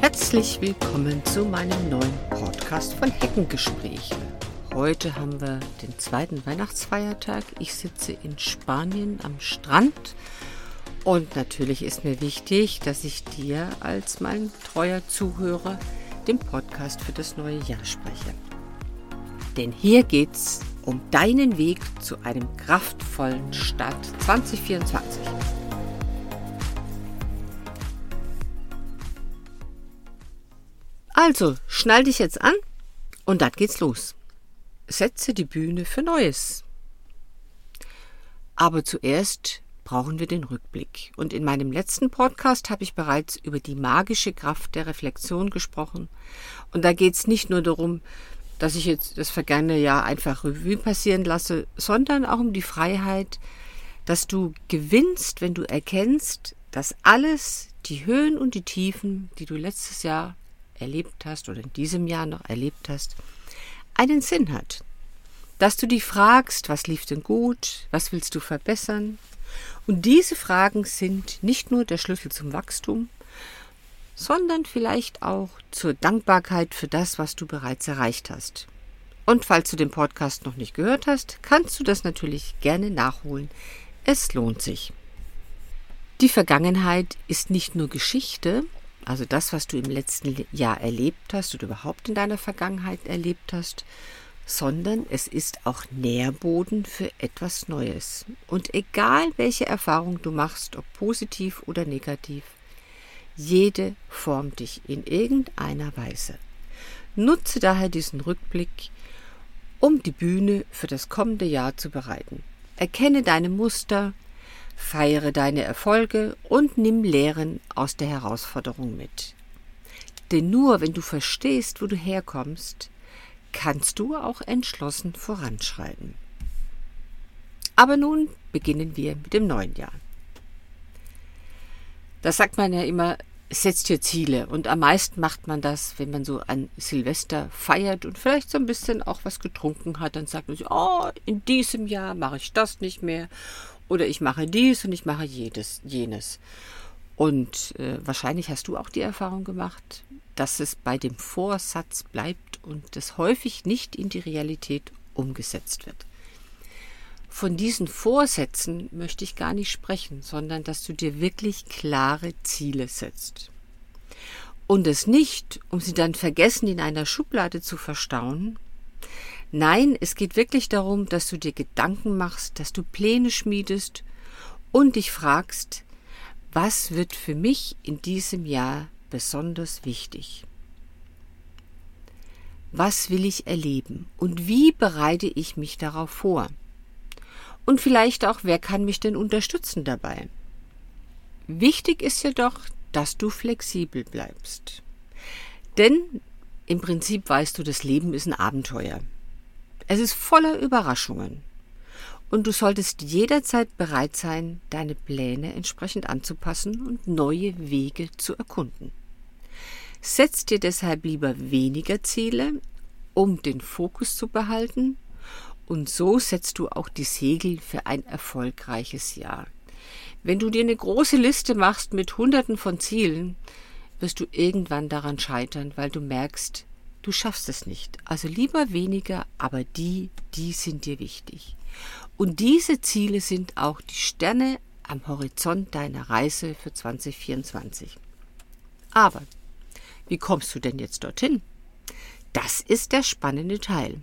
Herzlich willkommen zu meinem neuen Podcast von Heckengespräche. Heute haben wir den zweiten Weihnachtsfeiertag. Ich sitze in Spanien am Strand und natürlich ist mir wichtig, dass ich dir als mein treuer Zuhörer den Podcast für das neue Jahr spreche. Denn hier geht's um deinen Weg zu einem kraftvollen Start 2024. Also, schnall dich jetzt an und dann geht's los. Setze die Bühne für Neues. Aber zuerst brauchen wir den Rückblick. Und in meinem letzten Podcast habe ich bereits über die magische Kraft der Reflexion gesprochen. Und da geht es nicht nur darum, dass ich jetzt das vergangene Jahr einfach Revue passieren lasse, sondern auch um die Freiheit, dass du gewinnst, wenn du erkennst, dass alles, die Höhen und die Tiefen, die du letztes Jahr erlebt hast oder in diesem Jahr noch erlebt hast, einen Sinn hat. Dass du dich fragst, was lief denn gut, was willst du verbessern? Und diese Fragen sind nicht nur der Schlüssel zum Wachstum, sondern vielleicht auch zur Dankbarkeit für das, was du bereits erreicht hast. Und falls du den Podcast noch nicht gehört hast, kannst du das natürlich gerne nachholen. Es lohnt sich. Die Vergangenheit ist nicht nur Geschichte, also das, was du im letzten Jahr erlebt hast oder überhaupt in deiner Vergangenheit erlebt hast, sondern es ist auch Nährboden für etwas Neues. Und egal welche Erfahrung du machst, ob positiv oder negativ, jede formt dich in irgendeiner Weise. Nutze daher diesen Rückblick, um die Bühne für das kommende Jahr zu bereiten. Erkenne deine Muster, Feiere deine Erfolge und nimm Lehren aus der Herausforderung mit. Denn nur wenn du verstehst, wo du herkommst, kannst du auch entschlossen voranschreiten. Aber nun beginnen wir mit dem neuen Jahr. Das sagt man ja immer, setzt dir Ziele und am meisten macht man das, wenn man so an Silvester feiert und vielleicht so ein bisschen auch was getrunken hat, dann sagt man sich, oh, in diesem Jahr mache ich das nicht mehr oder ich mache dies und ich mache jedes, jenes. Und äh, wahrscheinlich hast du auch die Erfahrung gemacht, dass es bei dem Vorsatz bleibt und es häufig nicht in die Realität umgesetzt wird. Von diesen Vorsätzen möchte ich gar nicht sprechen, sondern dass du dir wirklich klare Ziele setzt. Und es nicht, um sie dann vergessen in einer Schublade zu verstauen, Nein, es geht wirklich darum, dass du dir Gedanken machst, dass du Pläne schmiedest und dich fragst, was wird für mich in diesem Jahr besonders wichtig? Was will ich erleben und wie bereite ich mich darauf vor? Und vielleicht auch, wer kann mich denn unterstützen dabei? Wichtig ist jedoch, dass du flexibel bleibst. Denn im Prinzip weißt du, das Leben ist ein Abenteuer. Es ist voller Überraschungen. Und du solltest jederzeit bereit sein, deine Pläne entsprechend anzupassen und neue Wege zu erkunden. Setz dir deshalb lieber weniger Ziele, um den Fokus zu behalten, und so setzt du auch die Segel für ein erfolgreiches Jahr. Wenn du dir eine große Liste machst mit Hunderten von Zielen, wirst du irgendwann daran scheitern, weil du merkst, du schaffst es nicht. Also lieber weniger, aber die, die sind dir wichtig. Und diese Ziele sind auch die Sterne am Horizont deiner Reise für 2024. Aber wie kommst du denn jetzt dorthin? Das ist der spannende Teil.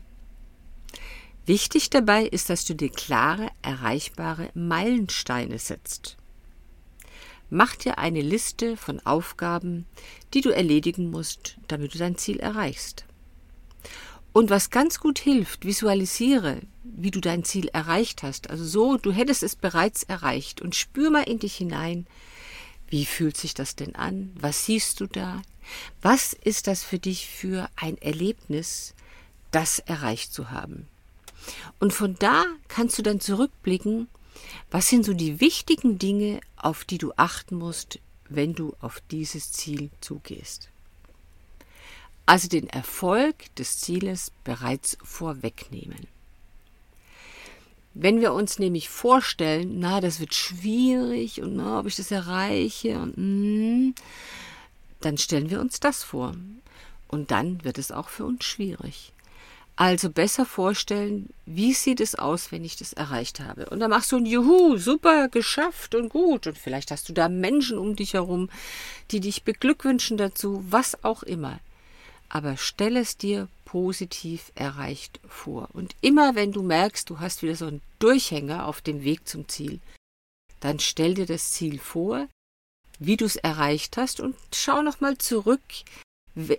Wichtig dabei ist, dass du dir klare, erreichbare Meilensteine setzt. Mach dir eine Liste von Aufgaben, die du erledigen musst, damit du dein Ziel erreichst. Und was ganz gut hilft, visualisiere, wie du dein Ziel erreicht hast. Also so, du hättest es bereits erreicht und spür mal in dich hinein. Wie fühlt sich das denn an? Was siehst du da? Was ist das für dich für ein Erlebnis, das erreicht zu haben? Und von da kannst du dann zurückblicken was sind so die wichtigen Dinge, auf die du achten musst, wenn du auf dieses Ziel zugehst? Also den Erfolg des Zieles bereits vorwegnehmen. Wenn wir uns nämlich vorstellen, na, das wird schwierig und na, ob ich das erreiche und mm, dann stellen wir uns das vor. Und dann wird es auch für uns schwierig. Also besser vorstellen, wie sieht es aus, wenn ich das erreicht habe. Und dann machst du ein Juhu, super, geschafft und gut. Und vielleicht hast du da Menschen um dich herum, die dich beglückwünschen dazu, was auch immer. Aber stell es dir positiv erreicht vor. Und immer wenn du merkst, du hast wieder so einen Durchhänger auf dem Weg zum Ziel, dann stell dir das Ziel vor, wie du es erreicht hast und schau nochmal zurück,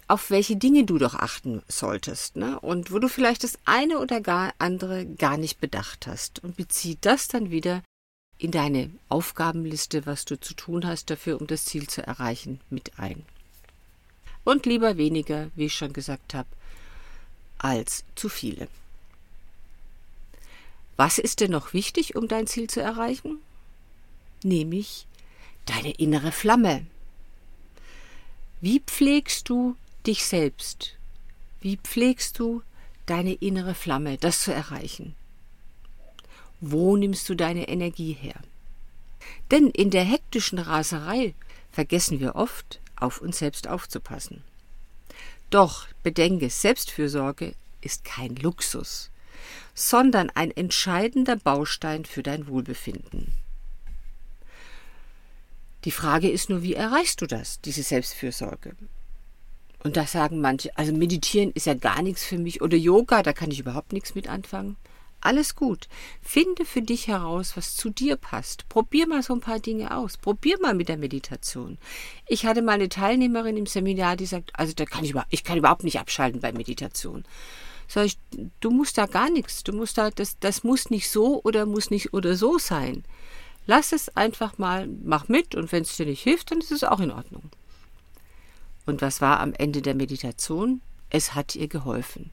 auf welche Dinge du doch achten solltest, ne? Und wo du vielleicht das eine oder gar andere gar nicht bedacht hast und bezieh das dann wieder in deine Aufgabenliste, was du zu tun hast dafür, um das Ziel zu erreichen, mit ein. Und lieber weniger, wie ich schon gesagt habe, als zu viele. Was ist denn noch wichtig, um dein Ziel zu erreichen? Nämlich deine innere Flamme, wie pflegst du dich selbst? Wie pflegst du deine innere Flamme, das zu erreichen? Wo nimmst du deine Energie her? Denn in der hektischen Raserei vergessen wir oft, auf uns selbst aufzupassen. Doch bedenke, Selbstfürsorge ist kein Luxus, sondern ein entscheidender Baustein für dein Wohlbefinden. Die Frage ist nur, wie erreichst du das, diese Selbstfürsorge? Und da sagen manche, also meditieren ist ja gar nichts für mich oder Yoga, da kann ich überhaupt nichts mit anfangen. Alles gut. Finde für dich heraus, was zu dir passt. Probier mal so ein paar Dinge aus. Probier mal mit der Meditation. Ich hatte mal eine Teilnehmerin im Seminar, die sagt, also da kann ich, ich kann überhaupt nicht abschalten bei Meditation. Sag ich, du musst da gar nichts. Du musst da, das, das muss nicht so oder muss nicht oder so sein. Lass es einfach mal, mach mit und wenn es dir nicht hilft, dann ist es auch in Ordnung. Und was war am Ende der Meditation? Es hat ihr geholfen.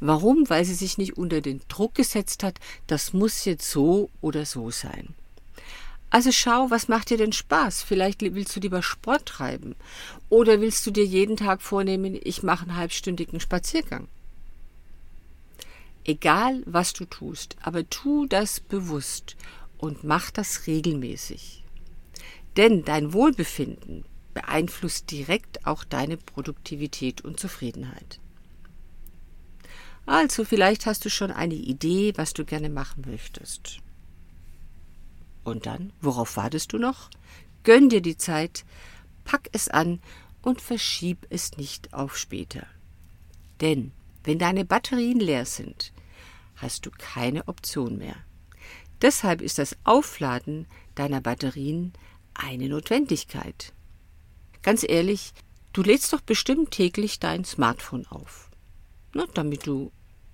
Warum? Weil sie sich nicht unter den Druck gesetzt hat, das muss jetzt so oder so sein. Also schau, was macht dir denn Spaß? Vielleicht willst du lieber Sport treiben. Oder willst du dir jeden Tag vornehmen, ich mache einen halbstündigen Spaziergang? Egal, was du tust, aber tu das bewusst und mach das regelmäßig. Denn dein Wohlbefinden beeinflusst direkt auch deine Produktivität und Zufriedenheit. Also vielleicht hast du schon eine Idee, was du gerne machen möchtest. Und dann, worauf wartest du noch? Gönn dir die Zeit, pack es an und verschieb es nicht auf später. Denn wenn deine Batterien leer sind, hast du keine Option mehr. Deshalb ist das Aufladen deiner Batterien eine Notwendigkeit. Ganz ehrlich, du lädst doch bestimmt täglich dein Smartphone auf, ne, damit du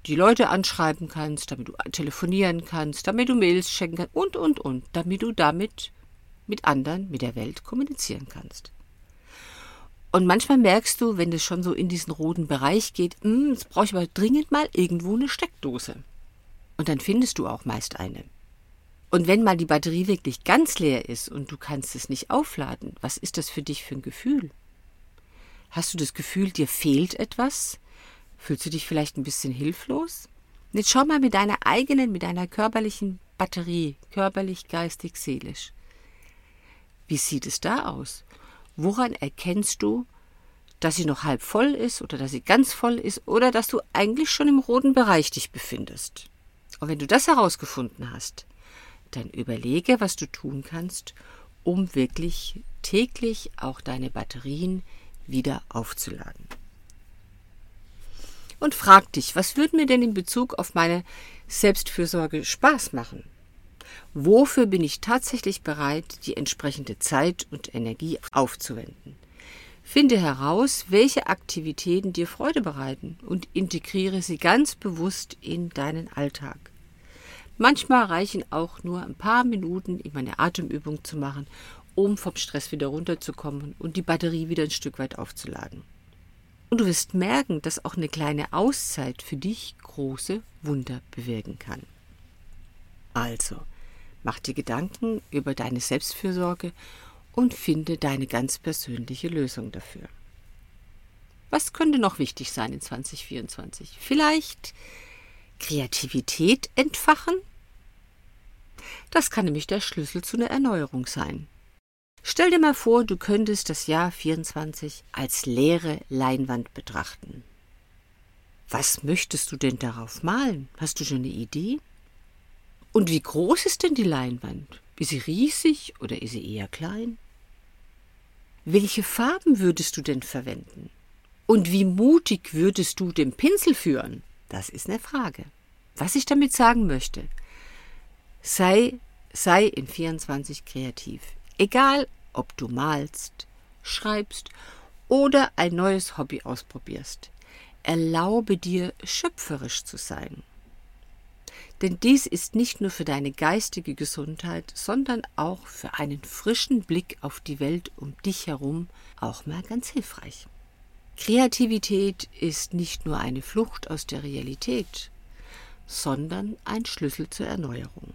die Leute anschreiben kannst, damit du telefonieren kannst, damit du Mails schenken kannst und, und, und, damit du damit mit anderen, mit der Welt kommunizieren kannst. Und manchmal merkst du, wenn es schon so in diesen roten Bereich geht, hm, jetzt brauche ich aber dringend mal irgendwo eine Steckdose. Und dann findest du auch meist eine. Und wenn mal die Batterie wirklich ganz leer ist und du kannst es nicht aufladen, was ist das für dich für ein Gefühl? Hast du das Gefühl, dir fehlt etwas? Fühlst du dich vielleicht ein bisschen hilflos? Jetzt schau mal mit deiner eigenen, mit deiner körperlichen Batterie, körperlich, geistig, seelisch. Wie sieht es da aus? Woran erkennst du, dass sie noch halb voll ist oder dass sie ganz voll ist oder dass du eigentlich schon im roten Bereich dich befindest? Und wenn du das herausgefunden hast, dann überlege, was du tun kannst, um wirklich täglich auch deine Batterien wieder aufzuladen. Und frag dich, was würde mir denn in Bezug auf meine Selbstfürsorge Spaß machen? Wofür bin ich tatsächlich bereit, die entsprechende Zeit und Energie aufzuwenden? Finde heraus, welche Aktivitäten dir Freude bereiten und integriere sie ganz bewusst in deinen Alltag. Manchmal reichen auch nur ein paar Minuten, immer eine Atemübung zu machen, um vom Stress wieder runterzukommen und die Batterie wieder ein Stück weit aufzuladen. Und du wirst merken, dass auch eine kleine Auszeit für dich große Wunder bewirken kann. Also, mach dir Gedanken über deine Selbstfürsorge und finde deine ganz persönliche Lösung dafür. Was könnte noch wichtig sein in 2024? Vielleicht Kreativität entfachen? Das kann nämlich der Schlüssel zu einer Erneuerung sein. Stell dir mal vor, du könntest das Jahr 24 als leere Leinwand betrachten. Was möchtest du denn darauf malen? Hast du schon eine Idee? Und wie groß ist denn die Leinwand? Ist sie riesig oder ist sie eher klein? Welche Farben würdest du denn verwenden? Und wie mutig würdest du den Pinsel führen? Das ist eine Frage. Was ich damit sagen möchte, sei, sei in 24 kreativ. Egal, ob du malst, schreibst oder ein neues Hobby ausprobierst. Erlaube dir, schöpferisch zu sein. Denn dies ist nicht nur für deine geistige Gesundheit, sondern auch für einen frischen Blick auf die Welt um dich herum auch mal ganz hilfreich. Kreativität ist nicht nur eine Flucht aus der Realität, sondern ein Schlüssel zur Erneuerung.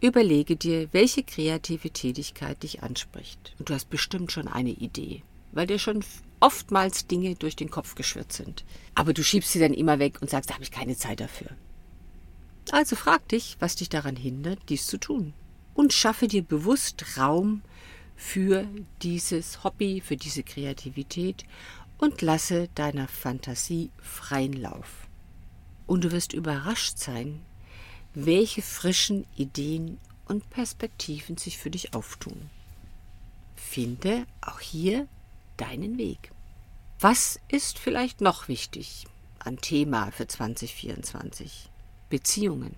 Überlege dir, welche kreative Tätigkeit dich anspricht. Und du hast bestimmt schon eine Idee, weil dir schon oftmals Dinge durch den Kopf geschwirrt sind. Aber du schiebst sie dann immer weg und sagst, da habe ich keine Zeit dafür. Also frag dich, was dich daran hindert, dies zu tun. Und schaffe dir bewusst Raum für dieses Hobby, für diese Kreativität und lasse deiner Fantasie freien Lauf. Und du wirst überrascht sein, welche frischen Ideen und Perspektiven sich für dich auftun. Finde auch hier deinen Weg. Was ist vielleicht noch wichtig an Thema für 2024? Beziehungen.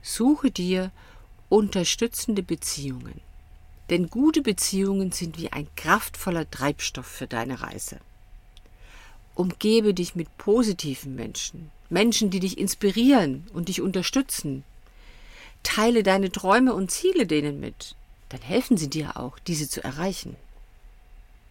Suche dir unterstützende Beziehungen, denn gute Beziehungen sind wie ein kraftvoller Treibstoff für deine Reise. Umgebe dich mit positiven Menschen, Menschen, die dich inspirieren und dich unterstützen. Teile deine Träume und Ziele denen mit, dann helfen sie dir auch, diese zu erreichen.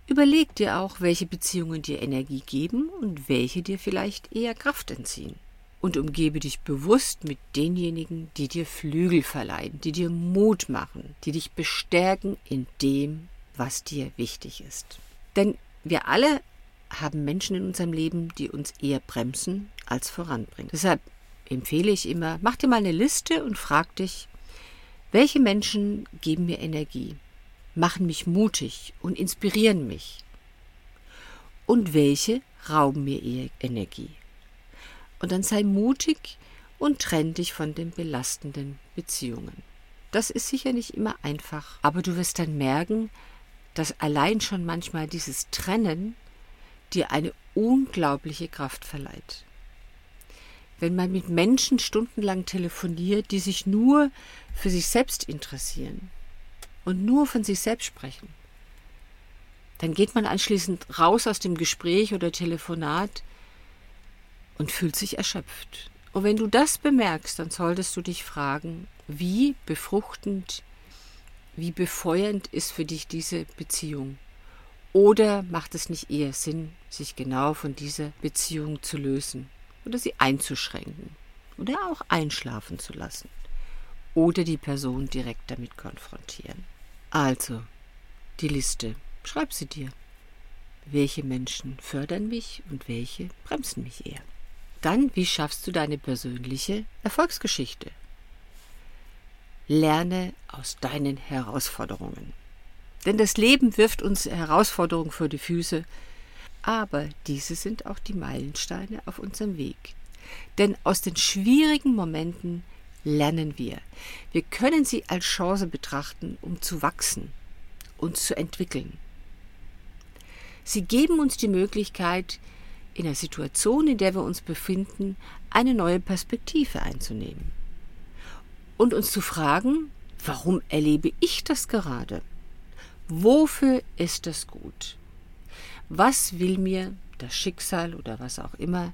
Überleg dir auch, welche Beziehungen dir Energie geben und welche dir vielleicht eher Kraft entziehen und umgebe dich bewusst mit denjenigen, die dir Flügel verleihen, die dir Mut machen, die dich bestärken in dem, was dir wichtig ist. Denn wir alle haben Menschen in unserem Leben, die uns eher bremsen als voranbringen. Deshalb empfehle ich immer, mach dir mal eine Liste und frag dich, welche Menschen geben mir Energie, machen mich mutig und inspirieren mich? Und welche rauben mir eher Energie? Und dann sei mutig und trenn dich von den belastenden Beziehungen. Das ist sicher nicht immer einfach, aber du wirst dann merken, dass allein schon manchmal dieses Trennen dir eine unglaubliche Kraft verleiht. Wenn man mit Menschen stundenlang telefoniert, die sich nur für sich selbst interessieren und nur von sich selbst sprechen, dann geht man anschließend raus aus dem Gespräch oder Telefonat und fühlt sich erschöpft. Und wenn du das bemerkst, dann solltest du dich fragen, wie befruchtend, wie befeuernd ist für dich diese Beziehung? Oder macht es nicht eher Sinn, sich genau von dieser Beziehung zu lösen oder sie einzuschränken oder auch einschlafen zu lassen oder die Person direkt damit konfrontieren? Also, die Liste, schreib sie dir. Welche Menschen fördern mich und welche bremsen mich eher? Dann, wie schaffst du deine persönliche Erfolgsgeschichte? Lerne aus deinen Herausforderungen. Denn das Leben wirft uns Herausforderungen vor die Füße, aber diese sind auch die Meilensteine auf unserem Weg. Denn aus den schwierigen Momenten lernen wir. Wir können sie als Chance betrachten, um zu wachsen, uns zu entwickeln. Sie geben uns die Möglichkeit, in der Situation, in der wir uns befinden, eine neue Perspektive einzunehmen. Und uns zu fragen, warum erlebe ich das gerade? Wofür ist es gut? Was will mir das Schicksal oder was auch immer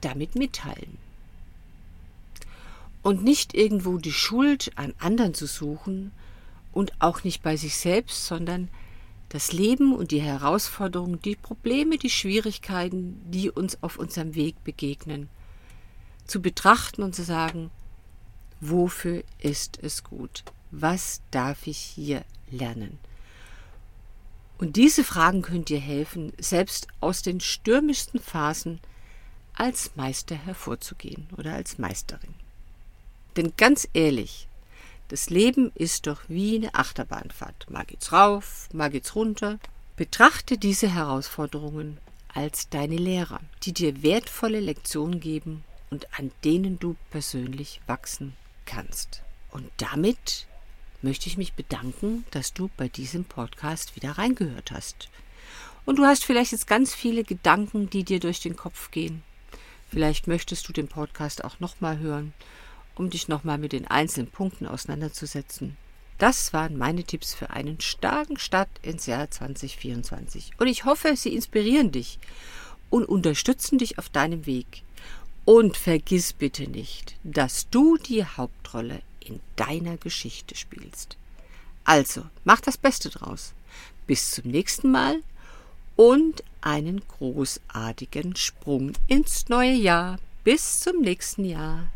damit mitteilen? Und nicht irgendwo die Schuld an anderen zu suchen und auch nicht bei sich selbst, sondern das Leben und die Herausforderungen, die Probleme, die Schwierigkeiten, die uns auf unserem Weg begegnen, zu betrachten und zu sagen, wofür ist es gut? Was darf ich hier lernen? Und diese Fragen können dir helfen, selbst aus den stürmischsten Phasen als Meister hervorzugehen oder als Meisterin. Denn ganz ehrlich, Das Leben ist doch wie eine Achterbahnfahrt. Mal geht's rauf, mal geht's runter. Betrachte diese Herausforderungen als deine Lehrer, die dir wertvolle Lektionen geben und an denen du persönlich wachsen kannst. Und damit möchte ich mich bedanken, dass du bei diesem Podcast wieder reingehört hast. Und du hast vielleicht jetzt ganz viele Gedanken, die dir durch den Kopf gehen. Vielleicht möchtest du den Podcast auch nochmal hören, um dich nochmal mit den einzelnen Punkten auseinanderzusetzen. Das waren meine Tipps für einen starken Start ins Jahr 2024. Und ich hoffe, sie inspirieren dich und unterstützen dich auf deinem Weg. Und vergiss bitte nicht, dass du die Hauptrolle in deiner Geschichte spielst. Also, mach das Beste draus. Bis zum nächsten Mal und einen großartigen Sprung ins neue Jahr. Bis zum nächsten Jahr.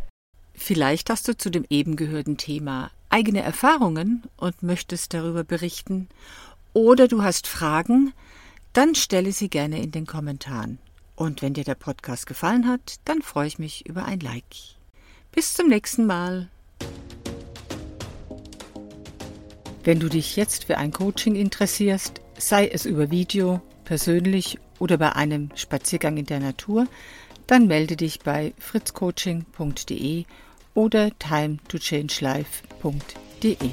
Vielleicht hast du zu dem eben gehörten Thema eigene Erfahrungen und möchtest darüber berichten, oder du hast Fragen, dann stelle sie gerne in den Kommentaren. Und wenn dir der Podcast gefallen hat, dann freue ich mich über ein Like. Bis zum nächsten Mal. Wenn du dich jetzt für ein Coaching interessierst, sei es über Video, persönlich oder bei einem Spaziergang in der Natur, dann melde dich bei fritzcoaching.de oder timetochange.life.de.